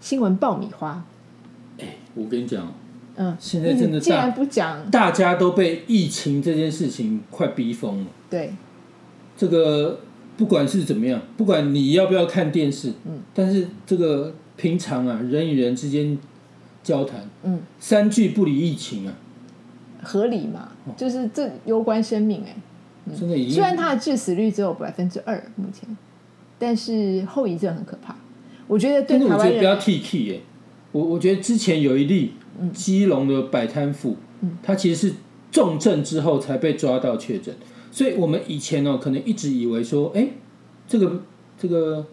新闻爆米花。我跟你讲，嗯，现在真的你既然大不讲，大家都被疫情这件事情快逼疯了。对，这个不管是怎么样，不管你要不要看电视，嗯，但是这个平常啊，人与人之间交谈，嗯，三句不离疫情啊，合理嘛，就是这攸关生命哎、真的已经虽然它的致死率只有百分之二，目前，但是后遗症很可怕。我觉得对但是台湾我觉得不要人，T K 耶，我我觉得之前有一例嗯。基隆的摆摊妇，他其实是重症之后才被抓到确诊，所以我们以前哦可能一直以为说，哎，这个这个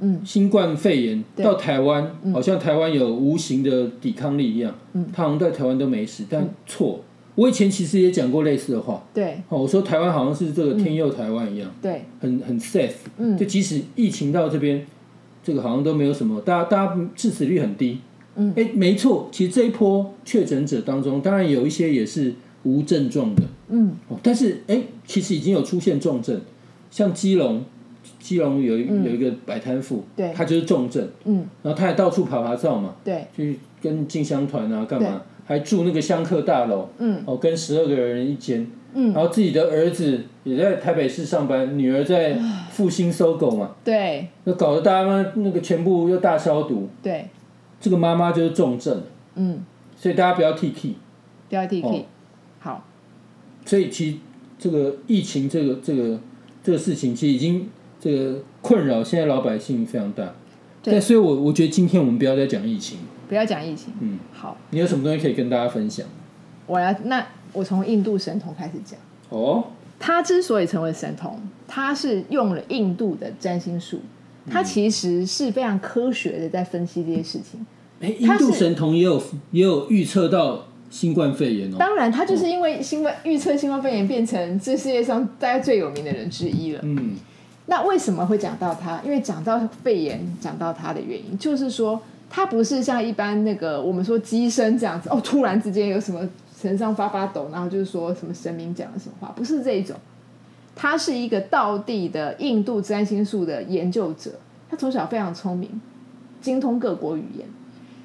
嗯，新冠肺炎到台湾，好像台湾有无形的抵抗力一样，嗯，他好像在台湾都没事，但错。我以前其实也讲过类似的话，对。哦，我说台湾好像是这个天佑台湾一样，对，很很 safe，嗯。就即使疫情到这边，这个好像都没有什么，大家大家致死率很低。嗯，哎，没错，其实这一波确诊者当中，当然有一些也是无症状的，嗯。哦，但是哎，其实已经有出现重症，像基隆，基隆有一、有一个摆摊妇，对。他就是重症，嗯，然后他也到处爬爬照嘛，对，去跟进香团啊干嘛，还住那个香客大楼，嗯。哦，跟十二个人一间，嗯。然后自己的儿子也在台北市上班，女儿在复兴搜狗嘛，对。那搞得大家那个全部又大消毒，对，这个妈妈就是重症，嗯，所以大家不要 T K。不要 T 哦。好，所以其实这个疫情这个这个这个事情，其实已经这个困扰现在老百姓非常大。对。但所以我我觉得今天我们不要再讲疫情，不要讲疫情。嗯，好，你有什么东西可以跟大家分享？我要那我从印度神童开始讲。哦，他之所以成为神童，他是用了印度的占星术，他其实是非常科学的在分析这些事情。哎，印度神童也有也有预测到新冠肺炎哦。当然，他就是因为新冠预测新冠肺炎变成这世界上大家最有名的人之一了。嗯，那为什么会讲到他？因为讲到肺炎，讲到他的原因，就是说他不是像一般那个我们说机身这样子哦，突然之间有什么身上发发抖，然后就是说什么神明讲了什么话，不是这一种。他是一个道地的印度占星术的研究者，他从小非常聪明，精通各国语言。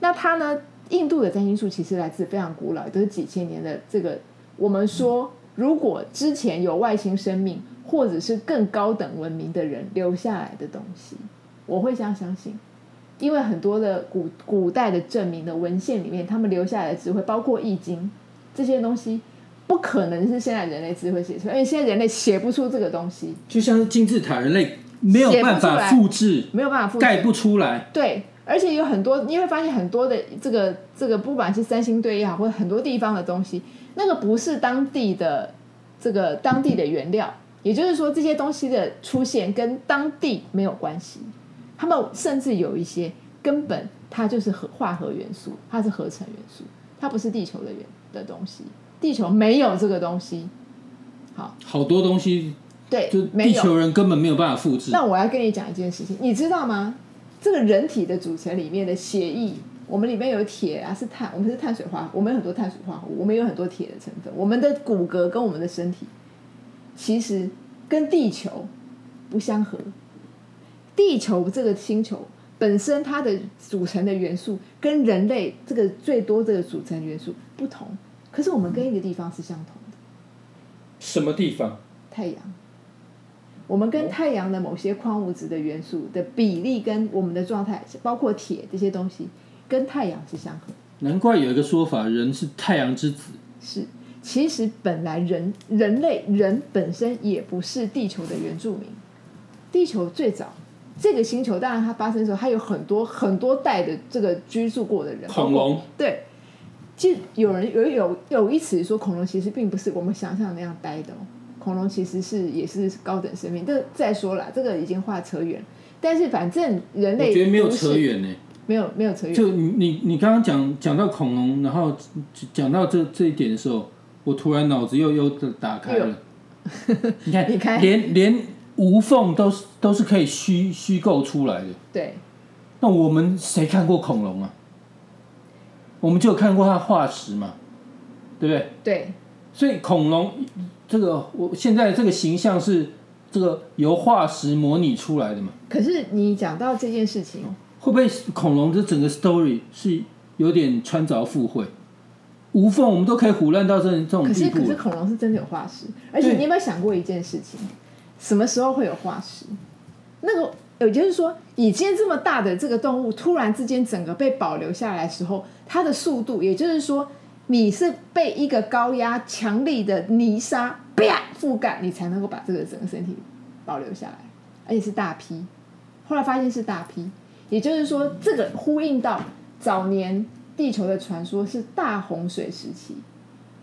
那他呢？印度的占星术其实来自非常古老，都是几千年的这个。我们说，如果之前有外星生命，或者是更高等文明的人留下来的东西，我会这样相信，因为很多的古古代的证明的文献里面，他们留下来的智慧，包括《易经》这些东西，不可能是现在人类智慧写出来，因为现在人类写不出这个东西，就像是金字塔，人类没有办法复制，没有办法复制盖不出来。对，而且有很多，你会发现很多的这个这个，不管是三星堆也好，或者很多地方的东西，那个不是当地的这个当地的原料，也就是说这些东西的出现跟当地没有关系。他们甚至有一些根本它就是核化合元素，它是合成元素，它不是地球的元的东西，地球没有这个东西。好好多东西对就。地球人根本没有办法复制。那我要跟你讲一件事情，你知道吗？这个人体的组成里面的血液，我们里面有铁啊，是碳，我们是碳水化合物，我们有很多碳水化合物，我们有很多铁的成分。我们的骨骼跟我们的身体，其实跟地球不相合。地球这个星球本身它的组成的元素跟人类这个最多这个组成元素不同，可是我们跟一个地方是相同的，什么地方？太阳。我们跟太阳的某些矿物质的元素的比例跟我们的状态，包括铁这些东西，跟太阳是相合。难怪有一个说法，人是太阳之子。是，其实本来人人类人本身也不是地球的原住民。地球最早这个星球，当然它发生的时候，它有很多很多代的这个居住过的人，恐龙对。就有人有有有一词说，恐龙其实并不是我们想象那样呆的哦。恐龙其实是也是高等生命。这再说了，这个已经话扯远。但是反正人类我觉得没有扯，远呢、没有没有扯远。就你你你刚刚讲讲到恐龙，然后讲到这这一点的时候，我突然脑子又又打开了。你看，你看连连无缝都是都是可以虚虚构出来的。对，那我们谁看过恐龙啊？我们就有看过它的化石嘛，对不对？对，所以恐龙这个我现在这个形象是这个由化石模拟出来的嘛？可是你讲到这件事情，会不会恐龙这整个 story 是有点穿凿附会？无缝，我们都可以胡乱到这这种可是可是地步了。恐龙是真的有化石，而且你有没有想过一件事情？什么时候会有化石？那个也就是说，你今天这么大的这个动物，突然之间整个被保留下来的时候，它的速度，也就是说，你是被一个高压强力的泥沙啪覆盖，你才能够把这个整个身体保留下来，而且是大批。后来发现是大批，也就是说，这个呼应到早年地球的传说是大洪水时期。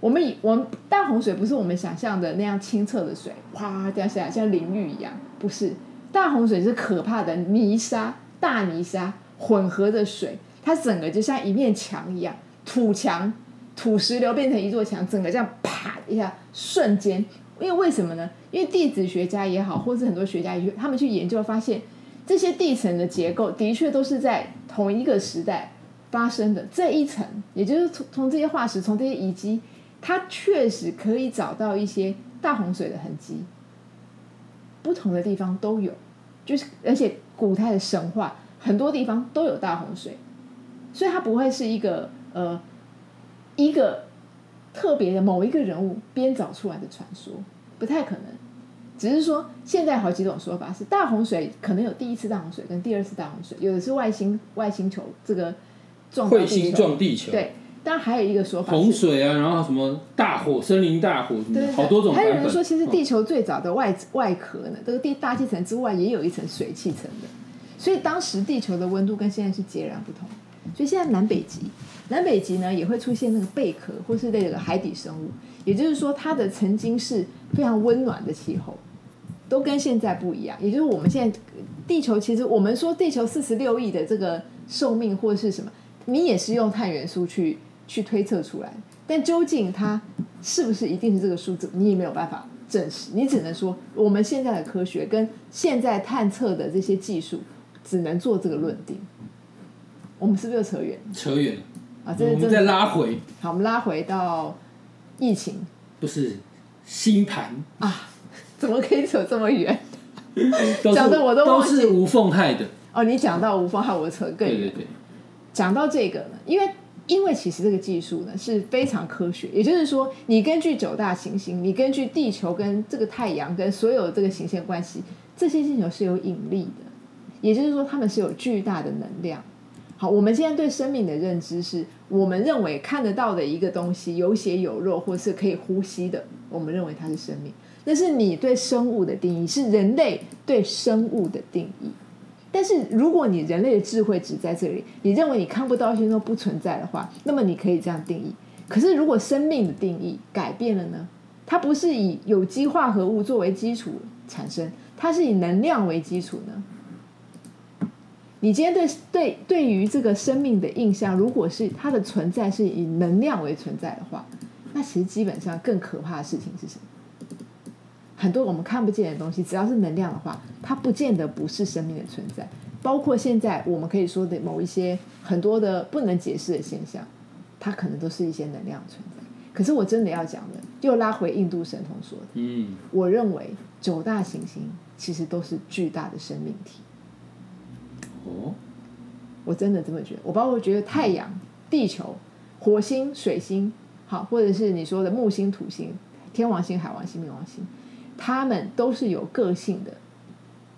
我们以我们大洪水不是我们想象的那样清澈的水，哗掉下来像淋浴一样，不是。大洪水是可怕的泥沙、大泥沙混合的水，它整个就像一面墙一样，土墙、土石流变成一座墙，整个这样啪一下瞬间。因为为什么呢？因为地质学家也好，或是很多学家也他们去研究发现，这些地层的结构的确都是在同一个时代发生的。这一层，也就是从从这些化石、从这些遗迹，它确实可以找到一些大洪水的痕迹，不同的地方都有，就是而且古代的神话很多地方都有大洪水，所以它不会是一个呃一个特别的某一个人物编造出来的传说，不太可能。只是说现在好几种说法是大洪水可能有第一次大洪水跟第二次大洪水，有的是外星外星球这个撞到彗星，撞地球，对。当然还有一个说法洪水啊，然后什么大火、森林大火，什么的好多种。还有人说，其实哦地球最早的外外壳呢，这个地大气层之外也有一层水汽层的，所以当时地球的温度跟现在是截然不同。所以现在南北极，南北极呢也会出现那个贝壳或是那个海底生物，也就是说它的曾经是非常温暖的气候，都跟现在不一样。也就是我们现在地球其实我们说地球四十六亿的这个寿命或是什么，你也是用碳元素去去推测出来，但究竟它是不是一定是这个数字，你也没有办法证实。你只能说我们现在的科学跟现在探测的这些技术，只能做这个论定。我们是不是又扯远扯远了，啊？这我们再拉回，好，我们拉回到疫情不是星盘，啊，怎么可以扯这么远？讲的我都都是无缝害的。哦，你讲到无缝，害我扯更远对对。对，讲到这个呢，因为因为其实这个技术呢是非常科学，也就是说，你根据九大行星，你根据地球跟这个太阳跟所有这个行星关系，这些星球是有引力的，也就是说，它们是有巨大的能量。好，我们现在对生命的认知是，我们认为看得到的一个东西，有血有肉，或是可以呼吸的，我们认为它是生命。那是你对生物的定义，是人类对生物的定义。但是如果你人类的智慧只在这里，你认为你看不到一些都不存在的话，那么你可以这样定义。可是如果生命的定义改变了呢？它不是以有机化合物作为基础产生，它是以能量为基础呢？你今天对对对于这个生命的印象，如果是它的存在是以能量为存在的话，那其实基本上更可怕的事情是什么？很多我们看不见的东西，只要是能量的话，它不见得不是生命的存在。包括现在我们可以说的某一些很多的不能解释的现象，它可能都是一些能量存在。可是我真的要讲的，又拉回印度神童说的，嗯，我认为九大行星其实都是巨大的生命体。哦，我真的这么觉得。我包括觉得太阳、地球、火星、水星，好，或者是你说的木星、土星、天王星、海王星、冥王星，他们都是有个性的，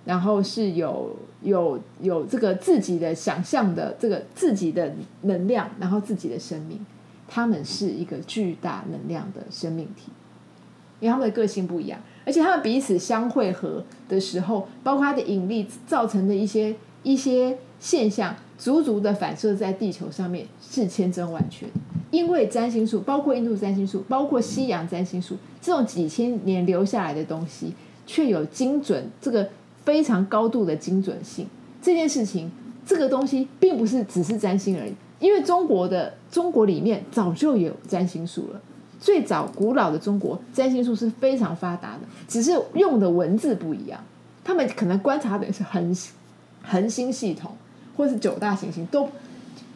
然后是有有有这个自己的想象的这个自己的能量，然后自己的生命，他们是一个巨大能量的生命体。因为他们的个性不一样，而且他们彼此相汇合的时候，包括它的引力造成的一些一些现象，足足的反射在地球上面是千真万确。因为占星术，包括印度占星术，包括西洋占星术，这种几千年留下来的东西，却有精准这个非常高度的精准性。这件事情，这个东西并不是只是占星而已，因为中国的中国里面早就有占星术了。最早古老的中国占星术是非常发达的，只是用的文字不一样。他们可能观察的是恒恒星系统，或是九大行星，都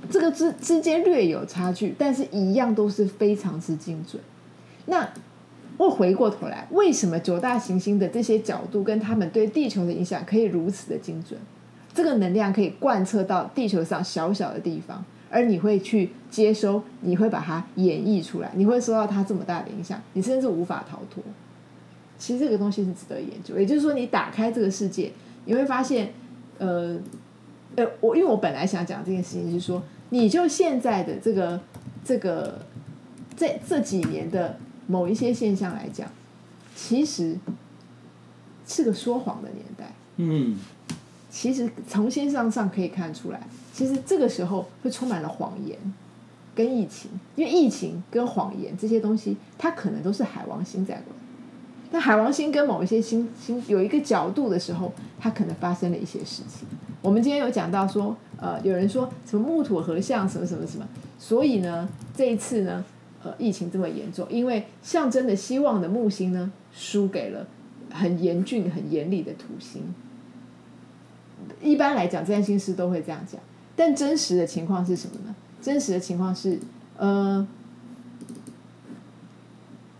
这个之之间略有差距，但是一样都是非常之精准。那我回过头来，为什么九大行星的这些角度跟他们对地球的影响可以如此的精准？这个能量可以贯彻到地球上小小的地方，而你会去接收，你会把它演绎出来，你会受到它这么大的影响，你甚至无法逃脱。其实这个东西是值得研究，也就是说，你打开这个世界，你会发现，呃，呃，我因为我本来想讲这件事情是说，你就现在的这个这个这这几年的某一些现象来讲，其实是个说谎的年代。嗯，其实从现象上可以看出来，其实这个时候会充满了谎言跟疫情，因为疫情跟谎言这些东西，它可能都是海王星在管。那海王星跟某一些星星有一个角度的时候，它可能发生了一些事情。我们今天有讲到说，呃，有人说什么木土合相，什么什么什么，所以呢，这一次呢，呃，疫情这么严重，因为象征的希望的木星呢，输给了很严峻、很严厉的土星。一般来讲，占星师都会这样讲，但真实的情况是什么呢？真实的情况是，呃，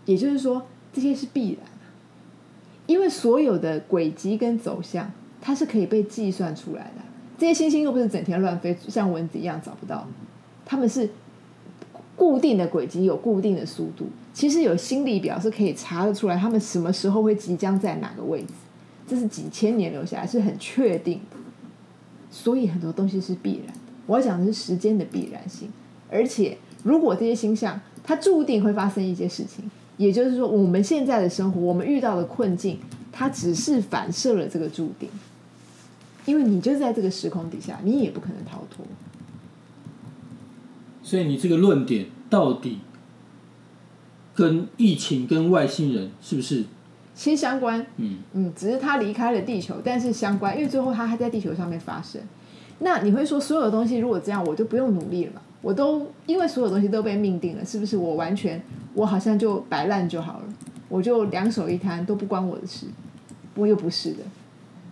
也就是说，这些是必然的，因为所有的轨迹跟走向，它是可以被计算出来的。这些星星又不是整天乱飞，像蚊子一样找不到，他们是固定的轨迹，有固定的速度。其实有心理表是可以查得出来，他们什么时候会即将在哪个位置，这是几千年留下来，是很确定的。所以很多东西是必然的。我要讲的是时间的必然性，而且如果这些星象它注定会发生一些事情，也就是说，我们现在的生活，我们遇到的困境，它只是反射了这个注定，因为你就在这个时空底下，你也不可能逃脱。所以你这个论点到底跟疫情跟外星人是不是？其实相关，嗯嗯，只是他离开了地球，但是相关，因为最后他还在地球上面发生。那你会说，所有的东西如果这样，我就不用努力了嘛？我都因为所有东西都被命定了，是不是？我完全我好像就摆烂就好了，我就两手一摊都不关我的事。我又不是的，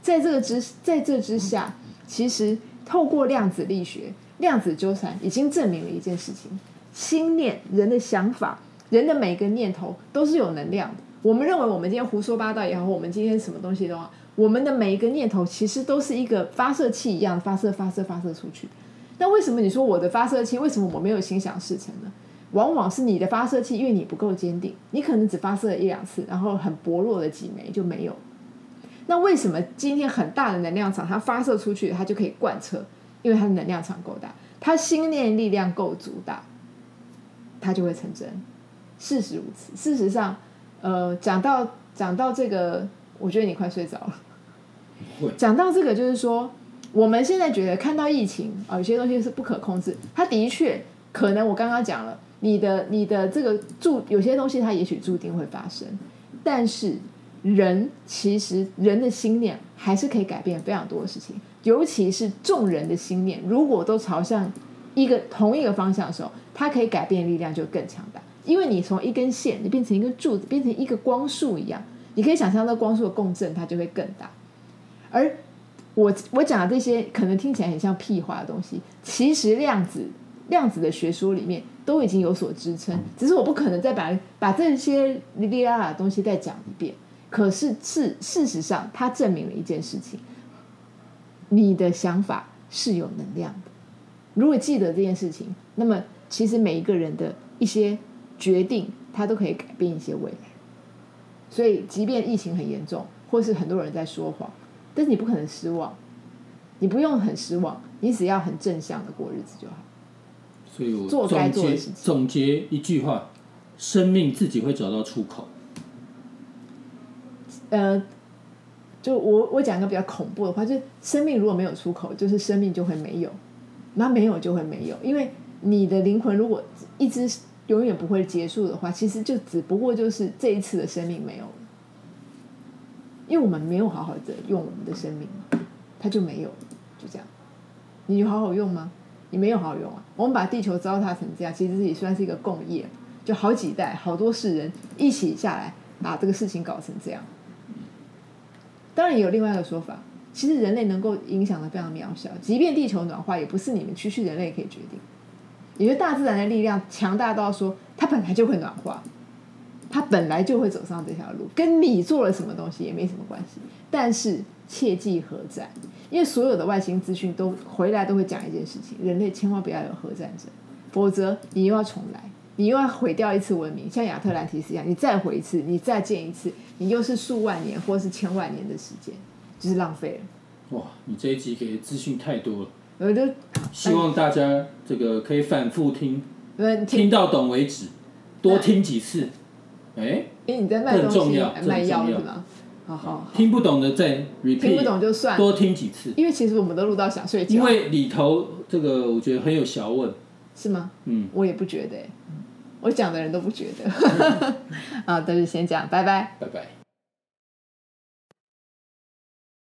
在这个之在这之下，其实透过量子力学、量子纠缠，已经证明了一件事情：心念、人的想法、人的每个念头都是有能量的。我们认为我们今天胡说八道也好，我们今天什么东西的话，我们的每一个念头其实都是一个发射器一样发射、发射、发射出去。那为什么你说我的发射器为什么我没有心想事成呢？往往是你的发射器，因为你不够坚定，你可能只发射了一两次，然后很薄弱的几枚就没有。那为什么今天很大的能量场它发射出去，它就可以贯彻？因为它的能量场够大，它心念力量够足大，它就会成真。事实如此。事实上。呃，讲到讲到这个，我觉得你快睡着了。讲到这个，就是说，我们现在觉得看到疫情啊，有些东西是不可控制。它的确可能，我刚刚讲了，你的你的这个注有些东西，它也许注定会发生。但是人其实人的心念还是可以改变非常多的事情，尤其是众人的心念，如果都朝向一个同一个方向的时候，它可以改变力量就更强大。因为你从一根线，你变成一个柱子，变成一个光束一样，你可以想象那光束的共振，它就会更大。而我我讲的这些可能听起来很像屁话的东西，其实量子量子的学说里面都已经有所支撑，只是我不可能再把把这些哩哩啦啦的东西再讲一遍。可是事事实上，它证明了一件事情：你的想法是有能量的。如果记得这件事情，那么其实每一个人的一些。决定，它都可以改变一些未来。所以，即便疫情很严重，或是很多人在说谎，但是你不可能失望。你不用很失望，你只要很正向的过日子就好。所以我做该做的事情。总结一句话：生命自己会找到出口。呃，就我我讲一个比较恐怖的话，就是生命如果没有出口，就是生命就会没有，那没有就会没有，因为你的灵魂如果一直。永远不会结束的话，其实就只不过就是这一次的生命没有了，因为我们没有好好的用我们的生命，它就没有了，就这样。你有好好用吗？你没有好好用啊！我们把地球糟蹋成这样，其实也算是一个共业，就好几代、好多世人一起下来把这个事情搞成这样。当然也有另外一个说法，其实人类能够影响的非常渺小，即便地球暖化，也不是你们区区人类可以决定。也就大自然的力量强大到说，它本来就会暖化。它本来就会走上这条路，跟你做了什么东西也没什么关系。但是切忌核战，因为所有的外星资讯都回来都会讲一件事情：人类千万不要有核战争，否则你又要重来，你又要毁掉一次文明，像亚特兰提斯一样，你再毁一次，你再建一次，你又是数万年或是千万年的时间，就是浪费了。哇，你这一集给的资讯太多了，我都希望大家这个可以反复听，嗯，听。到懂为止，多听几次。哎，因为你在卖东西卖药这很重要。是吗？好好好，听不懂的再 repeat，听不懂就算，多听几次，因为其实我们都录到想睡觉，因为里头这个我觉得很有学问。是吗？嗯，我也不觉得、欸，我讲的人都不觉得。啊，都是先讲，拜拜。拜拜。